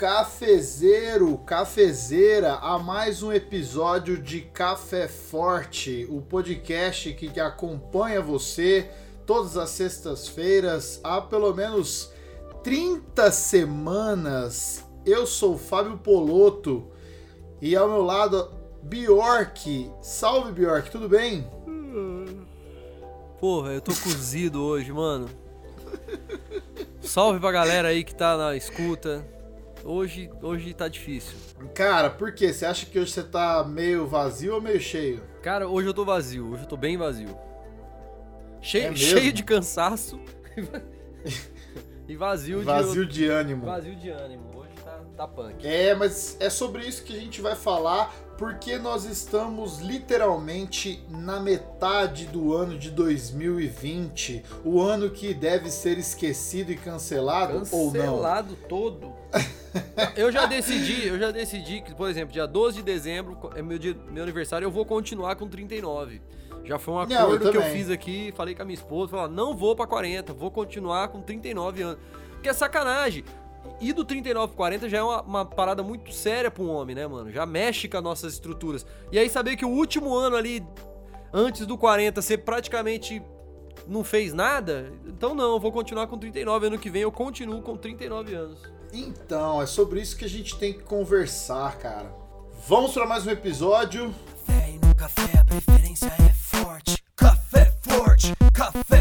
Cafezeiro, cafezeira, a mais um episódio de Café Forte, o podcast que acompanha você todas as sextas-feiras há pelo menos 30 semanas. Eu sou o Fábio Poloto e ao meu lado Bjork. Salve Bjork, tudo bem? Porra, eu tô cozido hoje, mano. Salve pra galera aí que tá na escuta. Hoje, hoje tá difícil. Cara, por quê? Você acha que hoje você tá meio vazio ou meio cheio? Cara, hoje eu tô vazio, hoje eu tô bem vazio. Cheio, É cheio de cansaço e vazio, Vazio de de ânimo. vazio de ânimo. Hoje tá, tá punk. É, mas é sobre isso que a gente vai falar, porque nós estamos literalmente na metade do ano de 2020, o ano que deve ser esquecido e cancelado, ou não. Cancelado todo. eu já decidi, eu já decidi que, por exemplo, dia 12 de dezembro é meu, dia, meu aniversário, eu vou continuar com 39. Já foi um Não, eu acordo que eu fiz aqui, falei com a minha esposa, falar, não vou pra 40, vou continuar com 39 anos. Porque é sacanagem. E do 39 pro 40 já é uma, uma parada muito séria pra um homem, né, mano? Já mexe com as nossas estruturas. E aí saber que o último ano ali, antes do 40, você praticamente não fez nada, então não, eu vou continuar com 39. Ano que vem eu continuo com 39 anos. Então, é sobre isso que a gente tem que conversar, cara. Vamos para mais um episódio. Café e no café a preferência é forte. Café forte, café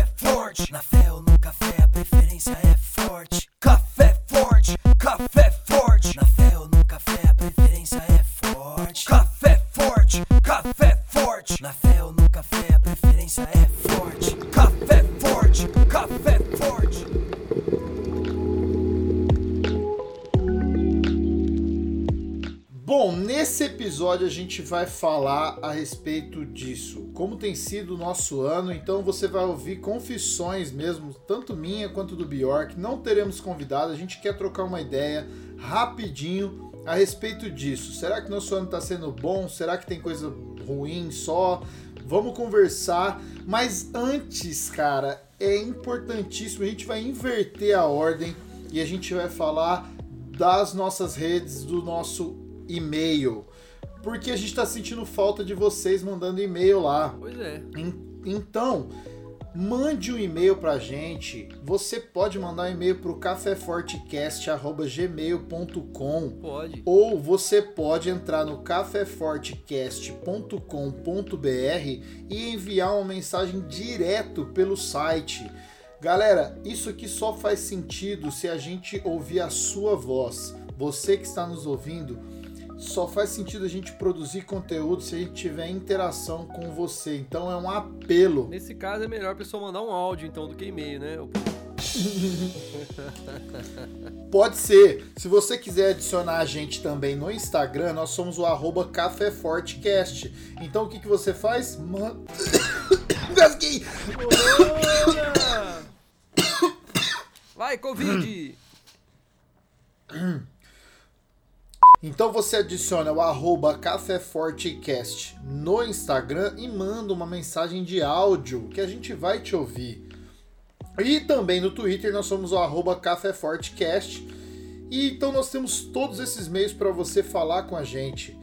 vai falar a respeito disso, como tem sido o nosso ano. Então você vai ouvir confissões mesmo, tanto minha quanto do Bjork. Não teremos convidado, a gente quer trocar uma ideia rapidinho a respeito disso. Será que nosso ano está sendo bom? Será que tem coisa ruim só? Vamos conversar. Mas antes, cara, é importantíssimo. A gente vai inverter a ordem e a gente vai falar das nossas redes, do nosso e-mail. Porque a gente tá sentindo falta de vocês mandando e-mail lá. Pois é. En- Então, mande um e-mail pra gente. Você pode mandar um e-mail pro cafefortecast@gmail.com Pode. ou você pode entrar no cafefortecast.com.br e enviar uma mensagem direto pelo site. Galera, isso aqui só faz sentido se a gente ouvir a sua voz. Você que está nos ouvindo, só faz sentido a gente produzir conteúdo se a gente tiver interação com você. Então é um apelo. Nesse caso é melhor a pessoa mandar um áudio então do que e-mail, né? Pode ser. Se você quiser adicionar a gente também no Instagram, nós somos o arroba CaféForteCast. Então o que, que você faz? Man... Engasguei! Corona! Vai, Covid! Então você adiciona o arroba CaféForteCast no Instagram e manda uma mensagem de áudio que a gente vai te ouvir. E também no Twitter nós somos o arroba CaféForteCast. E então nós temos todos esses meios para você falar com a gente.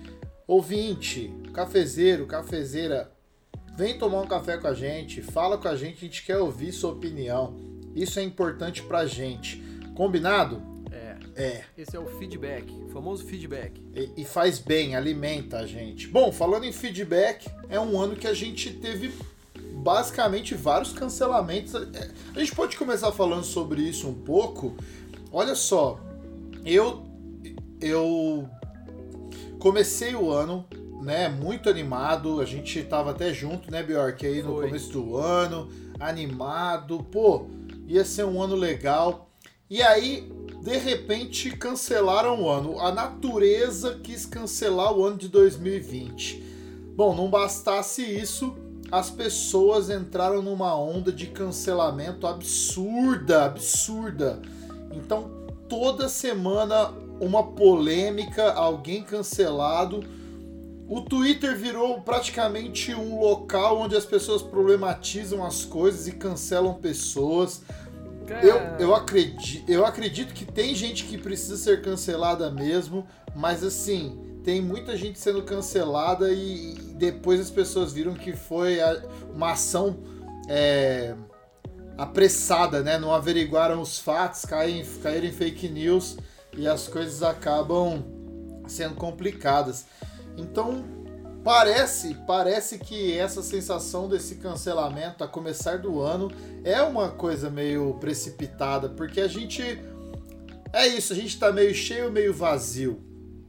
Ouvinte, cafezeiro, cafezeira, vem tomar um café com a gente, fala com a gente, a gente quer ouvir sua opinião. Isso é importante pra gente. Combinado? É, esse é o feedback, o famoso feedback. E, e faz bem, alimenta a gente. Bom, falando em feedback, é um ano que a gente teve basicamente vários cancelamentos. É, A gente pode começar falando sobre isso um pouco. Olha só, eu eu comecei o ano, né, muito animado. A gente tava até junto, né, Bjork, aí no Foi. começo do ano, animado. Pô, ia ser um ano legal. E aí, de repente, cancelaram o ano. A natureza quis cancelar o ano de 2020. Bom, não bastasse isso, as pessoas entraram numa onda de cancelamento absurda, absurda. Então, toda semana uma polêmica, alguém cancelado. O Twitter virou praticamente um local onde as pessoas problematizam as coisas e cancelam pessoas. Eu, eu, acredito, eu acredito que tem gente que precisa ser cancelada mesmo, mas assim, tem muita gente sendo cancelada e, e depois as pessoas viram que foi a, uma ação é, apressada, né? Não averiguaram os fatos, caem, caíram em fake news e as coisas acabam sendo complicadas. Então, parece, parece que essa sensação desse cancelamento a começar do ano é uma coisa meio precipitada, porque a gente é isso, a gente tá meio cheio, meio vazio.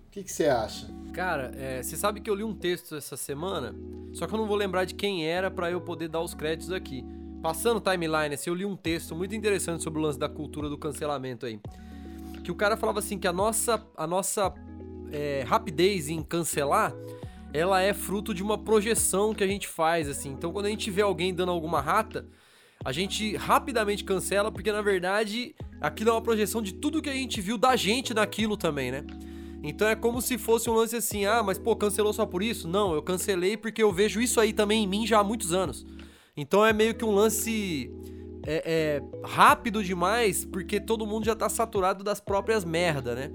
O que, você acha? Cara, é, você sabe que eu li um texto essa semana, só que eu não vou lembrar de quem era para eu poder dar os créditos aqui. Passando timeline, assim, eu li um texto muito interessante sobre o lance da cultura do cancelamento aí. Que o cara falava assim que a nossa, a nossa é, rapidez em cancelar ela é fruto de uma projeção que a gente faz, assim. Então, quando a gente vê alguém dando alguma rata, a gente rapidamente cancela, porque na verdade aquilo é uma projeção de tudo que a gente viu da gente naquilo também, né? Então é como se fosse um lance assim, ah, mas pô, cancelou só por isso? Não, eu cancelei porque eu vejo isso aí também em mim já há muitos anos. Então é meio que um lance é, é, rápido demais, porque todo mundo já tá saturado das próprias merda, né?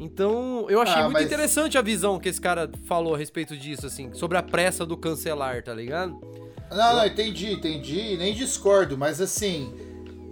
Então, eu achei ah, muito mas... interessante a visão que esse cara falou a respeito disso, assim, sobre a pressa do cancelar, tá ligado? Não, não, entendi, entendi, nem discordo, mas assim,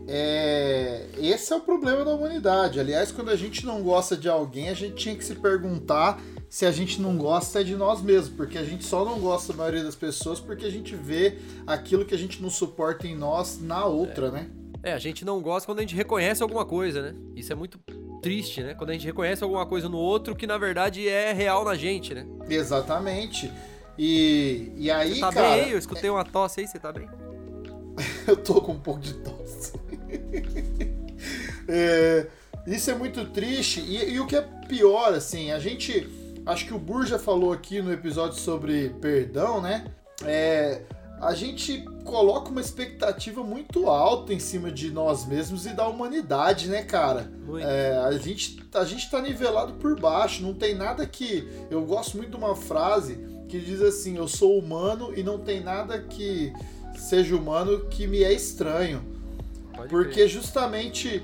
é... esse é o problema da humanidade. Aliás, quando a gente não gosta de alguém, a gente tinha que se perguntar se a gente não gosta é de nós mesmos, porque a gente só não gosta da maioria das pessoas porque a gente vê aquilo que a gente não suporta em nós na outra, é. né? É, a gente não gosta quando a gente reconhece alguma coisa, né? Isso é muito triste, né? Quando a gente reconhece alguma coisa no outro que na verdade é real na gente, né? Exatamente. E, e aí, você tá cara... bem aí? Eu escutei uma tosse aí, você tá bem? eu tô com um pouco de tosse. é, isso é muito triste. E, e, o que é pior, assim, a gente. Acho que o Burja falou aqui no episódio sobre perdão, né? É, a gente coloca uma expectativa muito alta em cima de nós mesmos e da humanidade, né, cara? É, a, gente, a gente tá nivelado por baixo, não tem nada que. Eu gosto muito de uma frase que diz assim: Eu sou humano e não tem nada que seja humano que me é estranho. Pode Porque justamente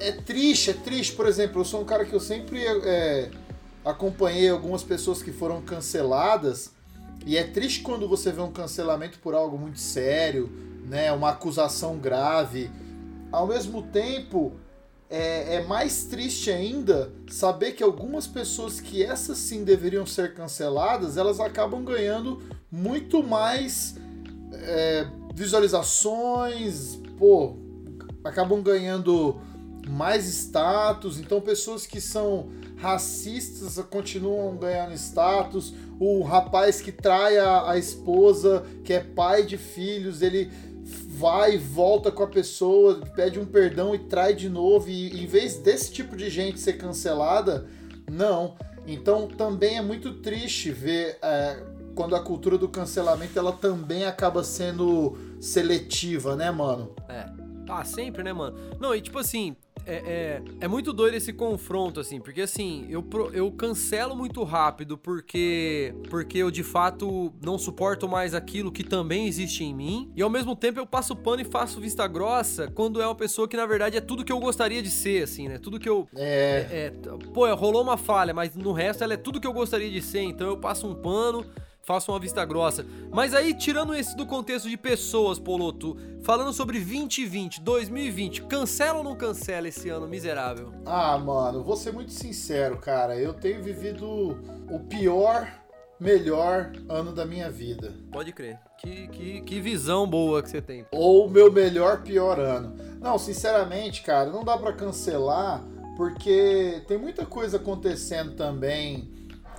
é triste, é triste. Por exemplo, eu sou um cara que eu sempre é, acompanhei algumas pessoas que foram canceladas e é triste quando você vê um cancelamento por algo muito sério, né, uma acusação grave. Ao mesmo tempo, é, é, mais triste ainda saber que algumas pessoas que essas sim deveriam ser canceladas, elas acabam ganhando muito mais é, visualizações, pô, acabam ganhando mais status. Então, pessoas que são racistas continuam ganhando status. O rapaz que trai a, a esposa, que é pai de filhos, ele vai e volta com a pessoa, pede um perdão e trai de novo. E em vez desse tipo de gente ser cancelada, não. Então também é muito triste ver é, quando a cultura do cancelamento ela também acaba sendo seletiva, né, mano? É. Ah, sempre, né, mano? Não, e tipo assim, é, é, é, muito doido esse confronto, assim, porque assim, eu, eu cancelo muito rápido porque, porque eu de fato não suporto mais aquilo que também existe em mim, e ao mesmo tempo eu passo pano e faço vista grossa quando é uma pessoa que na verdade é tudo que eu gostaria de ser, assim, né? Tudo que eu. É. é, é pô, rolou uma falha, mas no resto ela é tudo que eu gostaria de ser, então eu passo um pano faça uma vista grossa. Mas aí, tirando esse do contexto de pessoas, Poloto, falando sobre 2020, 2020, cancela ou não cancela esse ano miserável? Ah, mano, vou ser muito sincero, cara. Eu tenho vivido o pior, melhor ano da minha vida. Pode crer. Que, que, que visão boa que você tem. Ou o meu melhor, pior ano. Não, sinceramente, cara, não dá para cancelar porque tem muita coisa acontecendo também.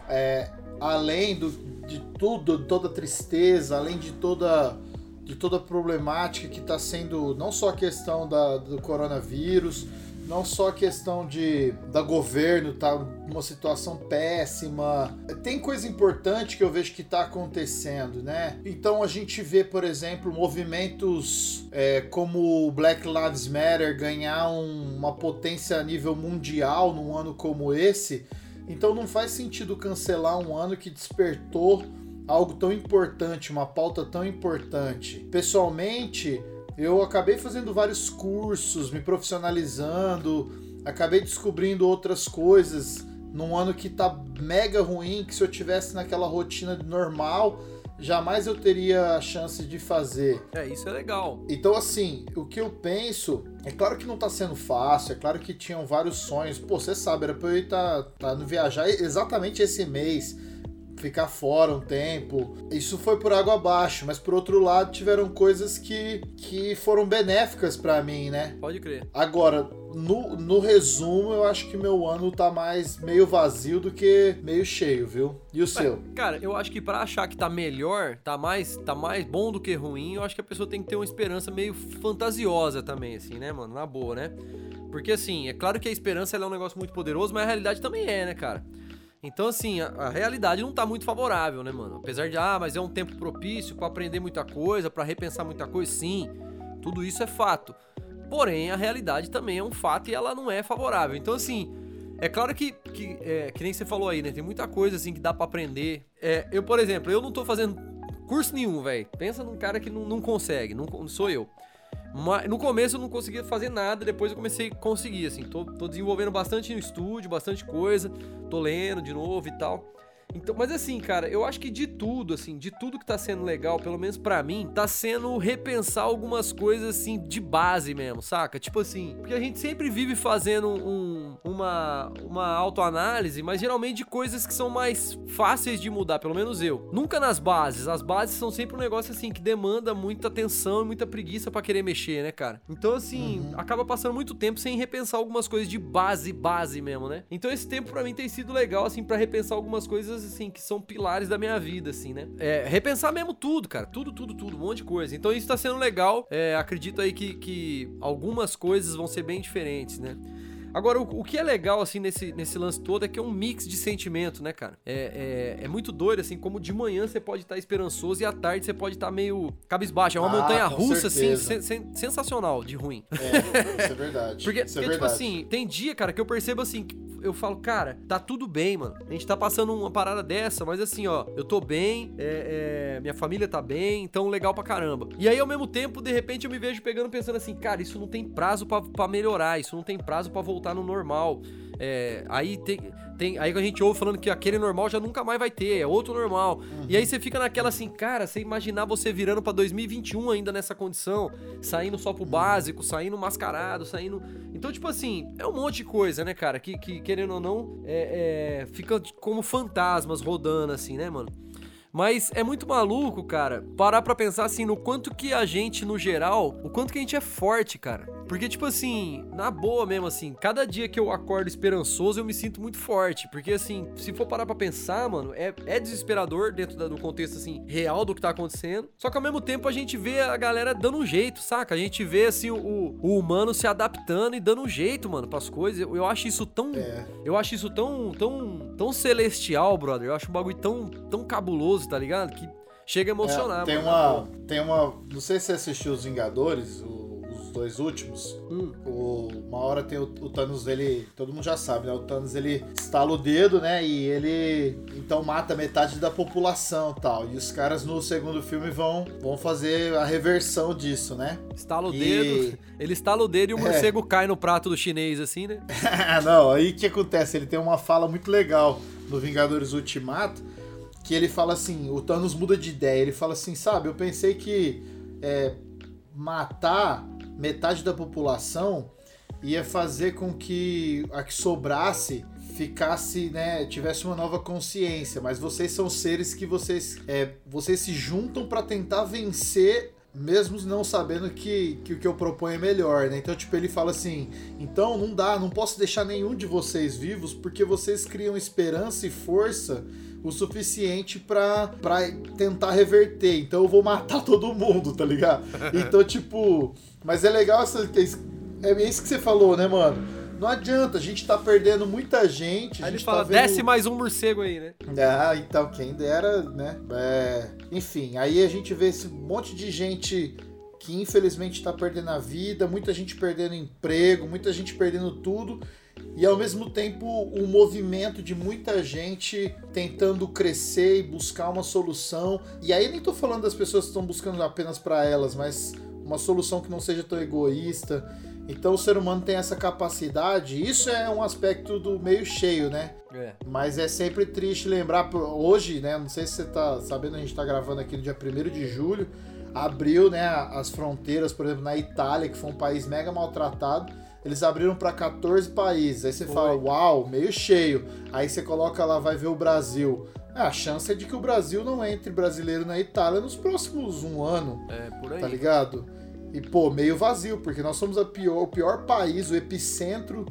É, além do, de tudo, toda tristeza, além de toda de toda a problemática que está sendo não só a questão da, do coronavírus, não só a questão de da governo tá uma situação péssima. Tem coisa importante que eu vejo que está acontecendo, né? Então a gente vê, por exemplo, movimentos é, como o Black Lives Matter ganhar um, uma potência a nível mundial num ano como esse então não faz sentido cancelar um ano que despertou algo tão importante, uma pauta tão importante. Pessoalmente, eu acabei fazendo vários cursos, me profissionalizando, acabei descobrindo outras coisas num ano que tá mega ruim, que se eu tivesse naquela rotina normal, jamais eu teria a chance de fazer. É, isso é legal. Então, assim, o que eu penso, é claro que não tá sendo fácil, é claro que tinham vários sonhos. Pô, você sabe, era pra eu ir tá, tá no viajar exatamente esse mês, ficar fora um tempo. Isso foi por água abaixo, mas por outro lado, tiveram coisas que, que foram benéficas para mim, né? Pode crer. Agora, no, no resumo, eu acho que meu ano tá mais meio vazio do que meio cheio, viu? E o seu? Cara, eu acho que pra achar que tá melhor, tá mais, tá mais bom do que ruim, eu acho que a pessoa tem que ter uma esperança meio fantasiosa também, assim, né, mano? Na boa, né? Porque, assim, é claro que a esperança é um negócio muito poderoso, mas a realidade também é, né, cara? Então, assim, a, a realidade não tá muito favorável, né, mano? Apesar de, ah, mas é um tempo propício pra aprender muita coisa, pra repensar muita coisa, sim. Tudo isso é fato. Porém, a realidade também é um fato e ela não é favorável. Então, assim, é claro que, que, é, que nem você falou aí, né? Tem muita coisa, assim, que dá pra aprender. É, eu, por exemplo, eu não tô fazendo curso nenhum, velho. Pensa num cara que não, não consegue, não sou eu. Mas no começo eu não conseguia fazer nada, depois eu comecei a conseguir, assim. Tô, tô desenvolvendo bastante no estúdio, bastante coisa, tô lendo de novo e tal. Então, mas assim, cara, eu acho que de tudo, assim, de tudo que tá sendo legal, pelo menos para mim, tá sendo repensar algumas coisas, assim, de base mesmo, saca? Tipo assim, porque a gente sempre vive fazendo um, uma, uma autoanálise, mas geralmente de coisas que são mais fáceis de mudar, pelo menos eu. Nunca nas bases. As bases são sempre um negócio, assim, que demanda muita atenção e muita preguiça para querer mexer, né, cara? Então, assim, uhum. acaba passando muito tempo sem repensar algumas coisas de base, base mesmo, né? Então, esse tempo para mim tem sido legal, assim, para repensar algumas coisas coisas, assim, que são pilares da minha vida, assim, né? É, repensar mesmo tudo, cara. Tudo, tudo, tudo. Um monte de coisa. Então isso tá sendo legal. É, acredito aí que, que algumas coisas vão ser bem diferentes, né? Agora, o, o, que é legal, assim, nesse, nesse lance todo é que é um mix de sentimento, né, cara? É, é, é muito doido, assim, como de manhã você pode estar tá esperançoso e à tarde você pode estar tá meio cabisbaixo. É uma ah, montanha russa, assim, sen, sen, sensacional de ruim. É, isso é verdade. porque, é porque tipo assim, tem dia, cara, que eu percebo assim, eu falo, cara, tá tudo bem, mano. A gente tá passando uma parada dessa, mas assim, ó, eu tô bem, é, é, minha família tá bem, então legal pra caramba. E aí, ao mesmo tempo, de repente, eu me vejo pegando pensando assim, cara, isso não tem prazo para melhorar, isso não tem prazo para voltar no normal. É, aí tem, tem. Aí a gente ouve falando que aquele normal já nunca mais vai ter, é outro normal. Uhum. E aí você fica naquela assim, cara, você imaginar você virando para 2021 ainda nessa condição, saindo só pro básico, saindo mascarado, saindo. Então, tipo assim, é um monte de coisa, né, cara? Que, que querendo ou não, é, é, fica como fantasmas rodando, assim, né, mano? Mas é muito maluco, cara, parar pra pensar assim no quanto que a gente, no geral, o quanto que a gente é forte, cara. Porque, tipo assim, na boa mesmo, assim, cada dia que eu acordo esperançoso, eu me sinto muito forte. Porque, assim, se for parar pra pensar, mano, é, é desesperador dentro da, do contexto, assim, real do que tá acontecendo. Só que ao mesmo tempo a gente vê a galera dando um jeito, saca? A gente vê, assim, o, o humano se adaptando e dando um jeito, mano, pras coisas. Eu, eu acho isso tão. É. Eu acho isso tão, tão, tão celestial, brother. Eu acho um bagulho tão, tão cabuloso, tá ligado? Que chega a emocionar, é, tem mano. Uma, tem uma. Não sei se você assistiu Os Vingadores, o dois últimos, hum. o, uma hora tem o, o, Thanos, ele. Todo mundo já sabe, né? O Thanos ele estala o dedo, né? E ele então mata metade da população tal. E os caras no segundo filme vão, vão fazer a reversão disso, né? Estala o e... dedo. Ele estala o dedo e o é. morcego é. cai no prato do chinês, assim, né? Não, aí o que acontece? Ele tem uma fala muito legal no Vingadores Ultimato. Que ele fala assim, o Thanos muda de ideia. Ele fala assim, sabe, eu pensei que é, matar metade da população ia fazer com que a que sobrasse ficasse, né, tivesse uma nova consciência, mas vocês são seres que vocês, é, vocês se juntam para tentar vencer mesmo não sabendo que, que o que eu proponho é melhor, né? Então, tipo, ele fala assim: então não dá, não posso deixar nenhum de vocês vivos porque vocês criam esperança e força o suficiente para tentar reverter. Então eu vou matar todo mundo, tá ligado? Então, tipo, mas é legal essa. É isso que você falou, né, mano? Não adianta, a gente tá perdendo muita gente. Aí ele fala, tá vendo... desce mais um morcego aí, né? Ah, então, quem dera, né? É... Enfim, aí a gente vê esse monte de gente que infelizmente tá perdendo a vida, muita gente perdendo emprego, muita gente perdendo tudo e ao mesmo tempo um movimento de muita gente tentando crescer e buscar uma solução. E aí nem tô falando das pessoas que estão buscando apenas para elas, mas uma solução que não seja tão egoísta. Então o ser humano tem essa capacidade. Isso é um aspecto do meio cheio, né? É. Mas é sempre triste lembrar, hoje, né? Não sei se você tá sabendo, a gente tá gravando aqui no dia 1 de julho. Abriu, né, as fronteiras, por exemplo, na Itália, que foi um país mega maltratado. Eles abriram para 14 países. Aí você Foi. fala, uau, meio cheio. Aí você coloca lá, vai ver o Brasil. Ah, a chance é de que o Brasil não entre brasileiro na Itália nos próximos um ano É, por aí. tá ligado? E, pô, meio vazio, porque nós somos a pior, o pior país, o epicentro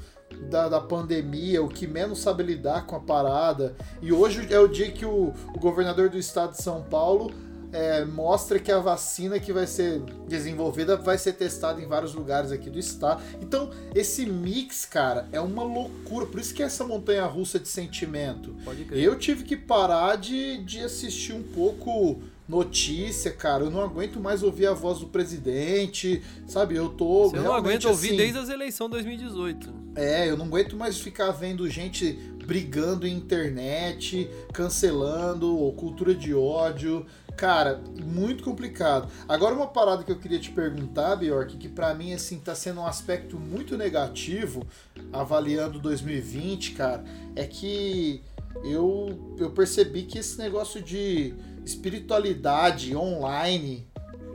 da, da pandemia, o que menos sabe lidar com a parada. E hoje é o dia que o, o governador do estado de São Paulo é, mostra que a vacina que vai ser desenvolvida vai ser testada em vários lugares aqui do estado. Então, esse mix, cara, é uma loucura. Por isso que é essa montanha russa de sentimento. Pode crer. Eu tive que parar de, de assistir um pouco notícia, cara. Eu não aguento mais ouvir a voz do presidente, sabe? Eu tô. Eu não aguento ouvir assim, desde as eleições 2018. É, eu não aguento mais ficar vendo gente brigando em internet, cancelando, ou cultura de ódio. Cara, muito complicado. Agora uma parada que eu queria te perguntar, Bjork, que pra mim assim tá sendo um aspecto muito negativo avaliando 2020, cara, é que eu eu percebi que esse negócio de espiritualidade online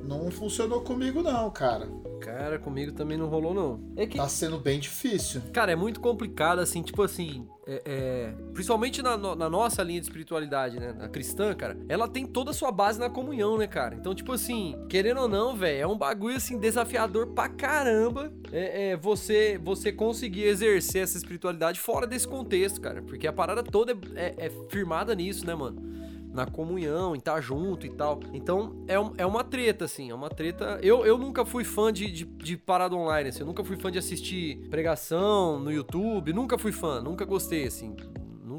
não funcionou comigo não, cara. Cara, comigo também não rolou, não. É que, Tá sendo bem difícil. cara, é muito complicado, assim, tipo assim, é, é, principalmente na, no- na nossa linha de espiritualidade, né, na cristã, cara, ela tem toda a sua base na comunhão, né, cara? Então, tipo assim, querendo ou não, velho, é um bagulho, assim, desafiador pra caramba é, é, você, você conseguir exercer essa espiritualidade fora desse contexto, cara, porque a parada toda é, é- é firmada nisso, né, mano? Na comunhão, em estar junto e tal. Então é, é uma treta, assim, é uma treta. Eu, eu nunca fui fã de, de, de parada online, assim, eu nunca fui fã de assistir pregação no YouTube, nunca fui fã, nunca gostei, assim.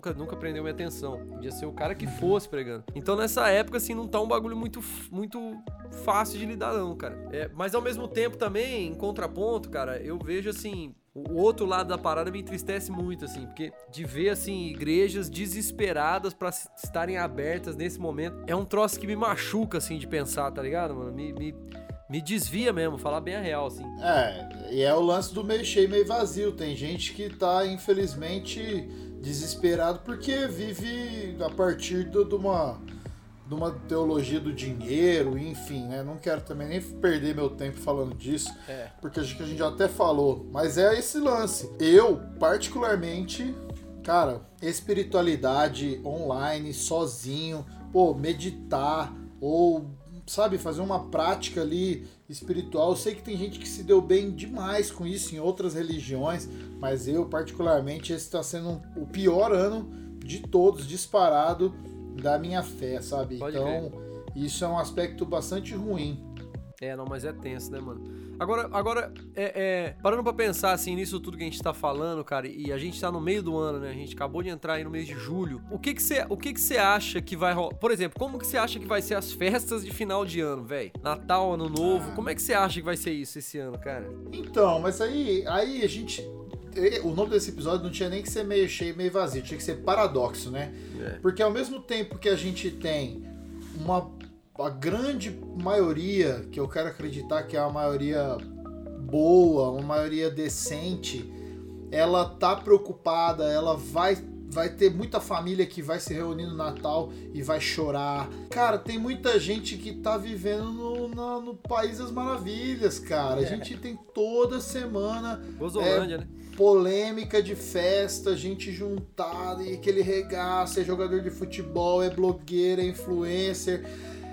Nunca, nunca prendeu minha atenção. Podia ser o cara que fosse pregando. Então, nessa época, assim, não tá um bagulho muito, muito fácil de lidar, não, cara. É, mas ao mesmo tempo também, em contraponto, cara, eu vejo assim. O outro lado da parada me entristece muito, assim, porque de ver, assim, igrejas desesperadas pra s- estarem abertas nesse momento é um troço que me machuca, assim, de pensar, tá ligado, mano? Me, me, me desvia mesmo, falar bem a real, assim. É, e é o lance do meio cheio, meio vazio. Tem gente que tá, infelizmente, desesperado porque vive a partir do- de uma, de uma teologia do dinheiro, enfim, né? Não quero também nem perder meu tempo falando disso, É. porque acho que a gente já até falou. Mas é esse lance. Eu, particularmente, cara, espiritualidade online, sozinho, pô, meditar ou, sabe, fazer uma prática ali espiritual. Eu sei que tem gente que se deu bem demais com isso em outras religiões, mas eu, particularmente, esse está sendo o pior ano de todos, disparado da minha fé, sabe? Pode então, isso é um aspecto bastante ruim. É, não, mas é tenso, né, mano? Agora, agora é, é, parando pra pensar, assim, nisso tudo que a gente tá falando, cara, e a gente tá no meio do ano, né? A gente acabou de entrar aí no mês de julho. O que que você o que que você acha que vai rolar? Por exemplo, como que você acha que vai ser as festas de final de ano, velho? Natal, Ano Novo, como é que você acha que vai ser isso esse ano, cara? Então, mas aí, aí a gente. O nome desse episódio não tinha nem que ser meio cheio, meio vazio, tinha que ser paradoxo, né? É. Porque ao mesmo tempo que a gente tem uma a grande maioria, que eu quero acreditar que é a maioria boa, uma maioria decente, ela tá preocupada, ela vai vai ter muita família que vai se reunir no Natal e vai chorar. Cara, tem muita gente que tá vivendo no, na- no País das Maravilhas, cara. A gente tem toda semana Gozolândia, né? polêmica de festa, gente juntada e aquele regaço, é jogador de futebol, é blogueira, é influencer,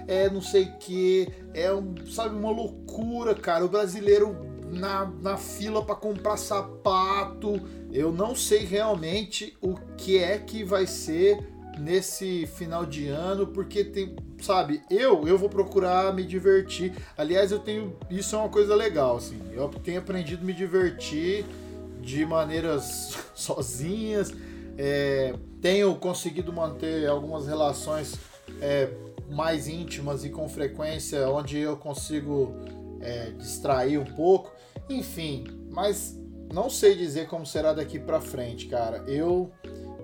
é não sei o que, é um, sabe, uma loucura, cara. O brasileiro na, na fila para comprar sapato. Eu não sei realmente o que é que vai ser nesse final de ano, porque tem, sabe, eu eu vou procurar me divertir. Aliás, eu tenho isso é uma coisa legal assim. Eu tenho aprendido a me divertir de maneiras sozinhas. É, tenho conseguido manter algumas relações é, mais íntimas e com frequência, onde eu consigo é, distrair um pouco. Enfim, mas não sei dizer como será daqui pra frente, cara. Eu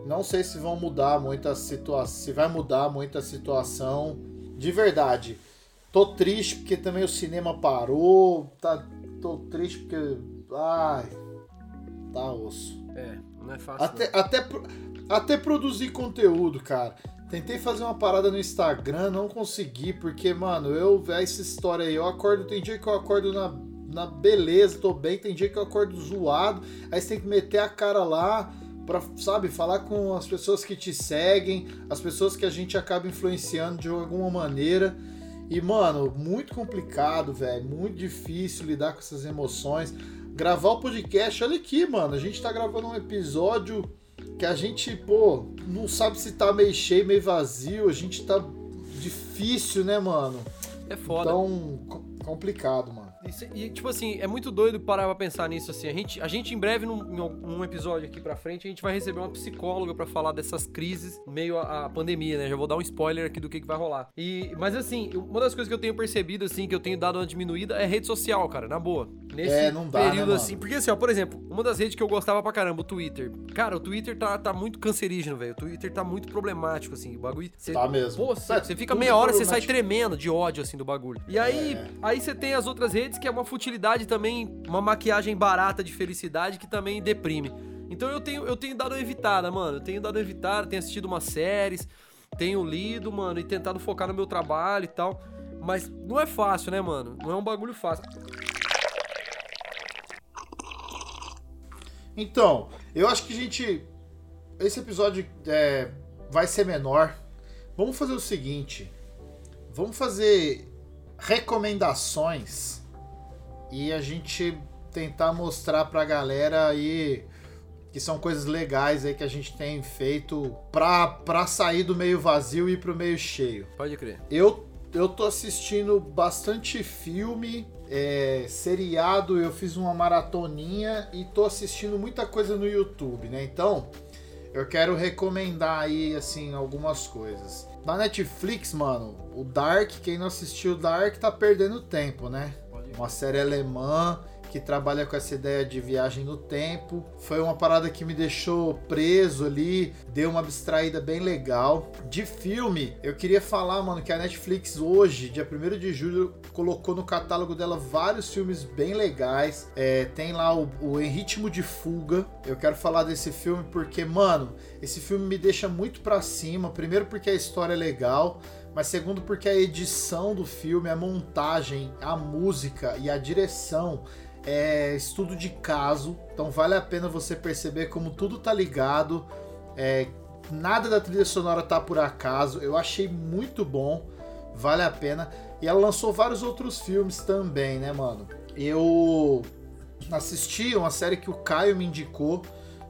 não sei se vão mudar muita situação, se vai mudar muita situação. De verdade, Tô triste porque também o cinema parou. Tá, tô triste porque. Ai. Tá osso. É, não é fácil. Até, até, até produzir conteúdo, cara. Tentei fazer uma parada no Instagram, não consegui, porque, mano, eu. Essa história aí, eu acordo, tem dia que eu acordo na, na beleza, tô bem, tem dia que eu acordo zoado, aí você tem que meter a cara lá pra, sabe, falar com as pessoas que te seguem, as pessoas que a gente acaba influenciando de alguma maneira. E, mano, muito complicado, velho. Muito difícil lidar com essas emoções. Gravar o podcast, olha aqui, mano. A gente tá gravando um episódio que a gente, pô, não sabe se tá meio cheio, meio vazio. A gente tá difícil, né, mano? É foda. Então, co- complicado, mano. E, tipo assim, é muito doido parar pra pensar nisso, assim. A gente, a gente em breve, num, num episódio aqui pra frente, a gente vai receber uma psicóloga pra falar dessas crises meio à pandemia, né? Já vou dar um spoiler aqui do que, que vai rolar. E, mas, assim, uma das coisas que eu tenho percebido, assim, que eu tenho dado uma diminuída é rede social, cara, na boa. Nesse É, não dá, né, período, mano? assim. Porque, assim, ó, por exemplo, uma das redes que eu gostava pra caramba, o Twitter. Cara, o Twitter tá, tá muito cancerígeno, velho. O Twitter tá muito problemático, assim. O bagulho. Cê, Tá mesmo. Pô, você É, você fica meia hora, você sai tremendo de ódio, assim, do bagulho. E aí, É. aí você tem as outras redes que é uma futilidade também, uma maquiagem barata de felicidade que também deprime. Então eu tenho, eu tenho dado uma evitada, mano. Eu tenho dado uma evitada, tenho assistido umas séries, tenho lido, mano, e tentado focar no meu trabalho e tal. Mas não é fácil, né, mano? Não é um bagulho fácil. Então, eu acho que a gente. Esse episódio é, vai ser menor. Vamos fazer o seguinte: vamos fazer recomendações e a gente tentar mostrar pra galera aí que são coisas legais aí que a gente tem feito pra, pra sair do meio vazio e ir pro meio cheio. Pode crer. Eu, eu tô assistindo bastante filme, é, seriado, eu fiz uma maratoninha e tô assistindo muita coisa no YouTube, né? Então, eu quero recomendar aí, assim, algumas coisas. Na Netflix, mano, o Dark, quem não assistiu o Dark tá perdendo tempo, né? Uma série alemã que trabalha com essa ideia de viagem no tempo. Foi uma parada que me deixou preso ali, deu uma abstraída bem legal. De filme, eu queria falar, mano, que a Netflix hoje, dia 1 de julho, colocou no catálogo dela vários filmes bem legais. É, tem lá o, o Em Ritmo de Fuga. Eu quero falar desse filme porque, mano, esse filme me deixa muito pra cima. Primeiro porque a história é legal mas segundo porque a edição do filme, a montagem, a música e a direção é estudo de caso, então vale a pena você perceber como tudo tá ligado, é, nada da trilha sonora tá por acaso, eu achei muito bom, vale a pena. E ela lançou vários outros filmes também, né, mano? Eu assisti uma série que o Caio me indicou,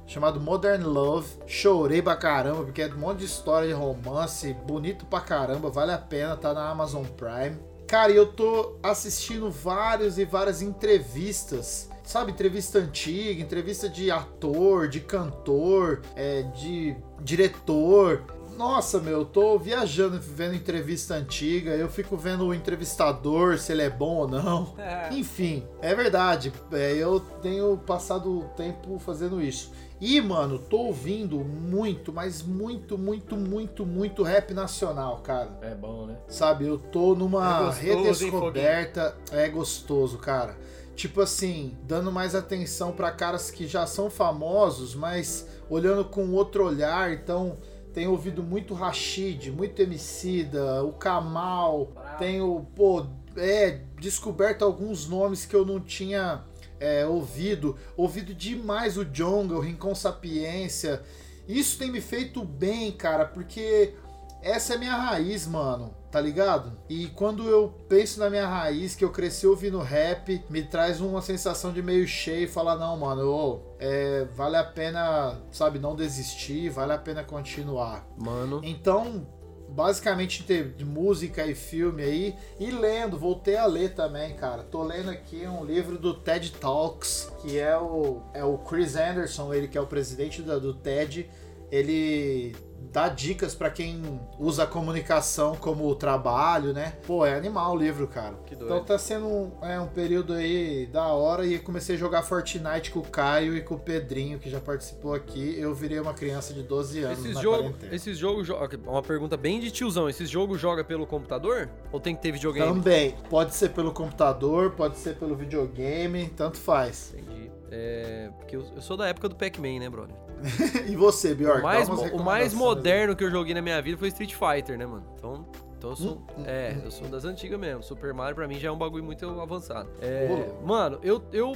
chamado Modern Love. Chorei pra caramba, porque é um monte de história de romance, bonito pra caramba, vale a pena, tá na Amazon Prime. Cara, eu tô assistindo vários e várias entrevistas. Sabe, entrevista antiga, entrevista de ator, de cantor, é, de diretor. Nossa, meu, eu tô viajando vendo entrevista antiga, eu fico vendo o entrevistador, se ele é bom ou não. Enfim, é verdade. é, eu tenho passado o tempo fazendo isso. E, mano, tô ouvindo muito, mas muito, muito, muito, muito rap nacional, cara. É bom, né? Sabe, eu tô numa É gostoso, redescoberta. É gostoso, cara. Tipo assim, dando mais atenção pra caras que já são famosos, mas olhando com outro olhar. Então, tenho ouvido muito Rashid, muito Emicida, o Kamal. Tenho, pô, é, descoberto alguns nomes que eu não tinha é, ouvido. Ouvido demais o Jonga, o Rincon Sapiência. Isso tem me feito bem, cara, porque essa é minha raiz, mano, tá ligado? E quando eu penso na minha raiz, que eu cresci ouvindo rap, me traz uma sensação de meio cheio e falar, não, mano, ô, é, vale a pena, sabe, não desistir, vale a pena continuar. Mano. Então, basicamente de música e filme aí e lendo, voltei a ler também, cara. Tô lendo aqui um livro do TED Talks, que é o é o Chris Anderson, ele que é o presidente da- do TED. Ele dá dicas pra quem usa a comunicação como trabalho, né? Pô, é animal o livro, cara. Que doido. Então tá sendo um, é, um período aí da hora e comecei a jogar Fortnite com o Caio e com o Pedrinho, que já participou aqui. Eu virei uma criança de 12 anos Esses na quarentena. esses jogos, jo- uma pergunta bem de tiozão. Esses jogos joga pelo computador ou tem que ter videogame? Também. Pode ser pelo computador, pode ser pelo videogame, tanto faz. Entendi. É, porque eu, eu sou da época do Pac-Man, né, brother? e você, Bjork? O mais, o mais moderno que eu joguei na minha vida foi Street Fighter, né, mano? Então, então eu sou. Hum, hum, é, hum. eu sou das antigas mesmo. Super Mario pra mim já é um bagulho muito avançado. É, mano, eu, eu,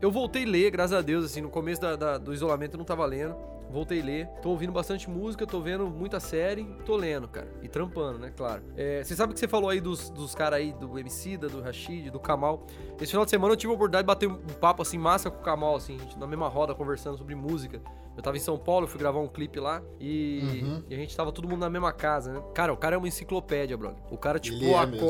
eu voltei a ler, graças a Deus, assim, no começo da- da- do isolamento eu não tava lendo. Voltei a ler, tô ouvindo bastante música, tô vendo muita série, tô lendo, cara. E trampando, né, claro. É, você sabe que você falou aí dos, dos caras aí, do Emicida, do Rashid, do Kamal. Esse final de semana eu tive a oportunidade de bater um papo assim, massa com o Kamal, assim, gente na mesma roda conversando sobre música. Eu tava em São Paulo, fui gravar um clipe lá e, Uhum. e a gente tava todo mundo na mesma casa, né? Cara, o cara é uma enciclopédia, brother. O cara, tipo, é mesmo.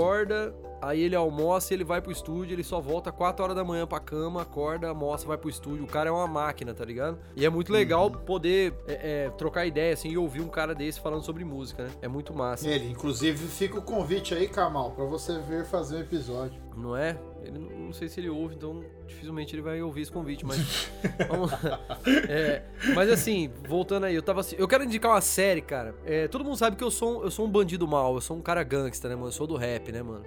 Aí ele almoça, ele vai pro estúdio, ele só volta 4 horas da manhã pra cama, acorda, almoça, vai pro estúdio. O cara é uma máquina, tá ligado? E é muito legal Uhum. poder é, é, trocar ideia, assim, e ouvir um cara desse falando sobre música, né? É muito massa, Ele, inclusive, fica o convite aí, Kamal, pra você vir fazer um episódio. não é? Ele não, sei se ele ouve, então dificilmente ele vai ouvir esse convite, mas vamos lá. É, mas assim, voltando aí, eu tava assim, eu quero indicar uma série, cara. É, todo mundo sabe que eu sou, um- eu sou um bandido mau, eu sou um cara gangsta, né, mano? Eu sou do rap, né, mano?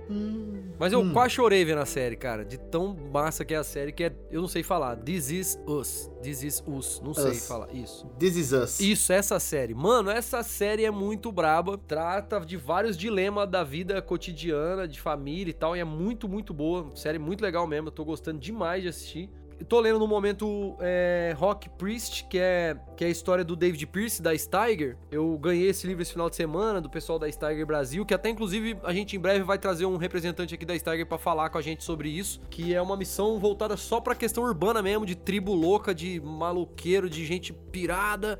Mas eu Hum. quase chorei vendo a série, cara, de tão massa que é a série que é, eu não sei falar. This is Us. This is Us. Não sei Us. falar isso. This is Us. Isso, essa série. Mano, essa série é muito braba. Trata de vários dilemas da vida cotidiana, de família e tal. E é muito, muito boa. Série muito legal mesmo. Eu tô gostando demais de assistir. Tô lendo no momento é, Rock Priest, que é, que é a história do David Pierce, da Steiger. Eu ganhei esse livro esse final de semana, do pessoal da Steiger Brasil, que até inclusive a gente em breve vai trazer um representante aqui da Steiger pra falar com a gente sobre isso, que é uma missão voltada só pra questão urbana mesmo, de tribo louca, de maluqueiro, de gente pirada.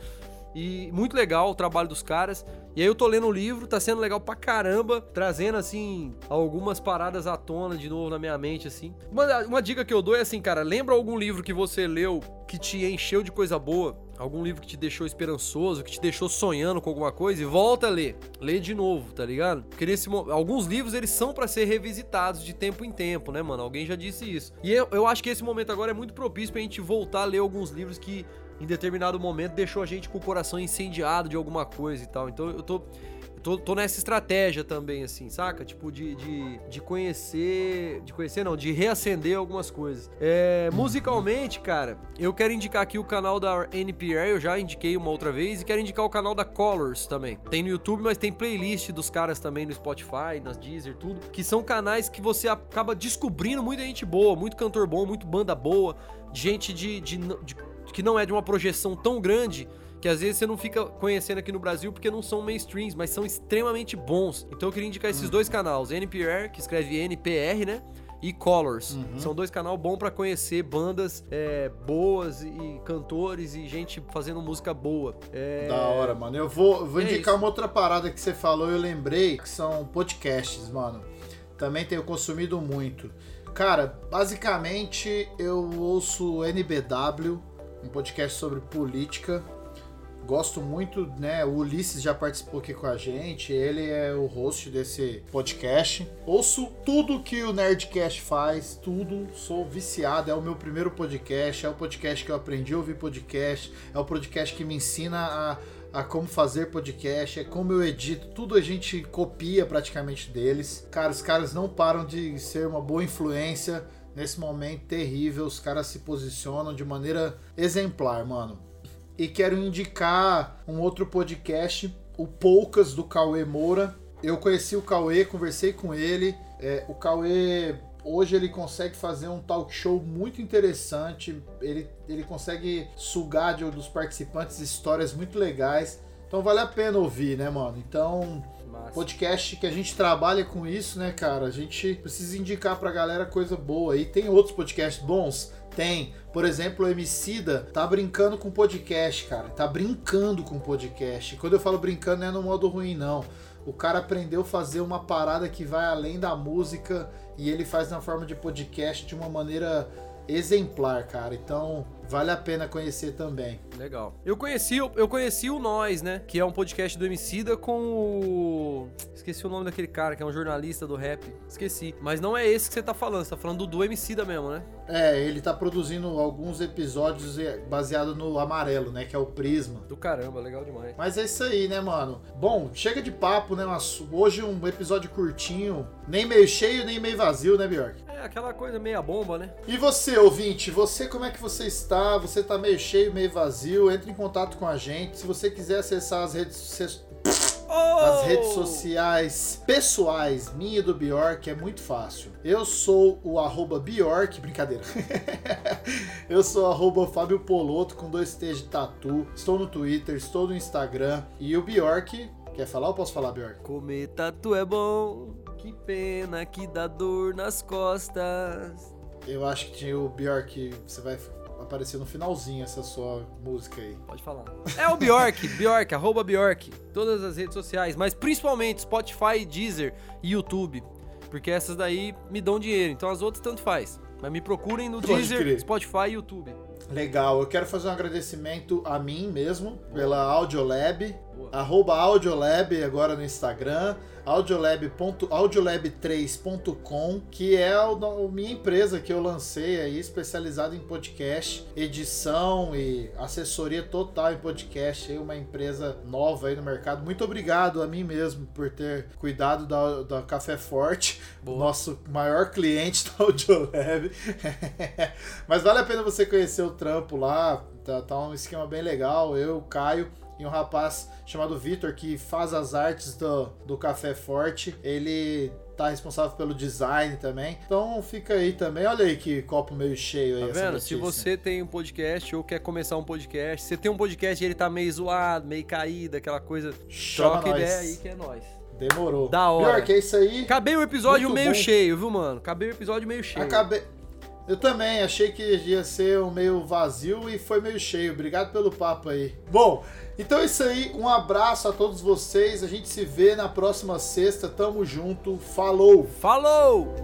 E muito legal o trabalho dos caras. E aí eu tô lendo o livro, tá sendo legal pra caramba, trazendo assim algumas paradas à tona de novo na minha mente assim. Uma, uma dica que eu dou é assim, cara, lembra algum livro que você leu que te encheu de coisa boa? Algum livro que te deixou esperançoso, que te deixou sonhando com alguma coisa e volta a ler. Lê de novo, tá ligado? Porque nesse alguns livros eles são pra ser revisitados de tempo em tempo, né, mano? Alguém já disse isso. E eu, eu acho que esse momento agora é muito propício pra gente voltar a ler alguns livros que em determinado momento deixou a gente com o coração incendiado de alguma coisa e tal. Então eu tô, tô, tô nessa estratégia também, assim, saca? Tipo, de, de, de conhecer. De conhecer, não, de reacender algumas coisas. É, musicalmente, cara, eu quero indicar aqui o canal da NPR, eu já indiquei uma outra vez, e quero indicar o canal da Colors também. Tem no YouTube, mas tem playlist dos caras também no Spotify, nas Deezer, tudo. Que são canais que você acaba descobrindo muita gente boa, muito cantor bom, muito banda boa, gente de- de, de que não é de uma projeção tão grande que às vezes você não fica conhecendo aqui no Brasil porque não são mainstreams, mas são extremamente bons. Então eu queria indicar esses dois canais, NPR, que escreve NPR, né? E Colors. São dois canal bom pra conhecer bandas é, boas e cantores e gente fazendo música boa. É, Da hora, mano. Eu vou, vou É indicar isso. uma outra parada que você falou, eu lembrei, que são podcasts, mano. Também tenho consumido muito. Cara, basicamente eu ouço NBW, um podcast sobre política. Gosto muito, né? O Ulisses já participou aqui com a gente, ele é o host desse podcast. Ouço tudo que o Nerdcast faz, tudo, sou viciado. É o meu primeiro podcast, é o podcast que eu aprendi a ouvir podcast, é o podcast que me ensina a, a como fazer podcast, é como eu edito, tudo a gente copia praticamente deles. Cara, os caras não param de ser uma boa influência nesse momento terrível. Os caras se posicionam de maneira exemplar, mano. E quero indicar um outro podcast, o Poucas do Cauê Moura. Eu conheci o Cauê, conversei com ele. É, o Cauê hoje ele consegue fazer um talk show muito interessante. Ele, ele consegue sugar de, dos participantes histórias muito legais. Então vale a pena ouvir, né, mano? Então massa. podcast que a gente trabalha com isso, né, cara? A gente precisa indicar pra galera coisa boa. E tem outros podcasts bons? Tem. Por exemplo, o Emicida tá brincando com podcast, cara. Tá brincando com podcast. Quando eu falo brincando, não é no modo ruim, não. O cara aprendeu a fazer uma parada que vai além da música e ele faz na forma de podcast de uma maneira exemplar, cara. Então, vale a pena conhecer também. Legal. Eu conheci, eu conheci o Nós, né? Que é um podcast do Emicida com o. Esqueci o nome daquele cara, que é um jornalista do rap. Esqueci. Mas não é esse que você tá falando, você tá falando do Emicida mesmo, né? É, ele tá produzindo alguns episódios baseado no amarelo, né? Que é o Prisma. Do caramba, legal demais. Mas é isso aí, né, mano? Bom, chega de papo, né? Hoje um episódio curtinho, nem meio cheio, nem meio vazio, né, Bjork? É aquela coisa meia bomba, né? E você, ouvinte, você como é que você está? Você tá meio cheio, meio vazio? Entre em contato com a gente. Se você quiser acessar as redes Oh! as redes sociais pessoais, minha e do Bjork, é muito fácil. Eu sou o arroba Bjork, brincadeira. eu sou arroba Fábio Poloto com dois T's de tatu. Estou no Twitter, estou no Instagram. E o Bjork, quer falar ou posso falar, Bjork? Comer tatu é bom, que pena que dá dor nas costas. Eu acho que tinha o Bjork, você vai aparecer no finalzinho essa sua música aí. Pode falar. É o Bjork, Bjork, arroba Bjork. Todas as redes sociais, mas principalmente Spotify, Deezer e YouTube. Porque essas daí me dão dinheiro, então as outras tanto faz. Mas me procurem no Pode Deezer, crer. Spotify e YouTube. Legal, eu quero fazer um agradecimento a mim mesmo pela Audiolab, Boa. arroba Audiolab agora no Instagram, audiolab. audiolab3.com, que é a minha empresa que eu lancei aí, especializada em podcast, edição e assessoria total em podcast, aí uma empresa nova aí no mercado. Muito obrigado a mim mesmo por ter cuidado da, da Café Forte, Boa. nosso maior cliente da Audiolab. Mas vale a pena você conhecer o trampo lá, tá, tá um esquema bem legal. Eu, Caio e um rapaz chamado Vitor que faz as artes do, do Café Forte. Ele tá responsável pelo design também. Então fica aí também. Olha aí que copo meio cheio aí. Tá essa vendo? Se notícia. você tem um podcast ou quer começar um podcast, você tem um podcast e ele tá meio zoado, meio caído, aquela coisa, Chama troca nós. ideia aí que é nóis. Demorou. Da hora. Pior que é isso aí. Acabei o episódio meio bom. cheio, viu, mano? Acabei o episódio meio cheio. Acabei. Eu também, achei que ia ser um meio vazio e foi meio cheio. Obrigado pelo papo aí. Bom, então é isso aí, um abraço a todos vocês, a gente se vê na próxima sexta, tamo junto, falou! Falou!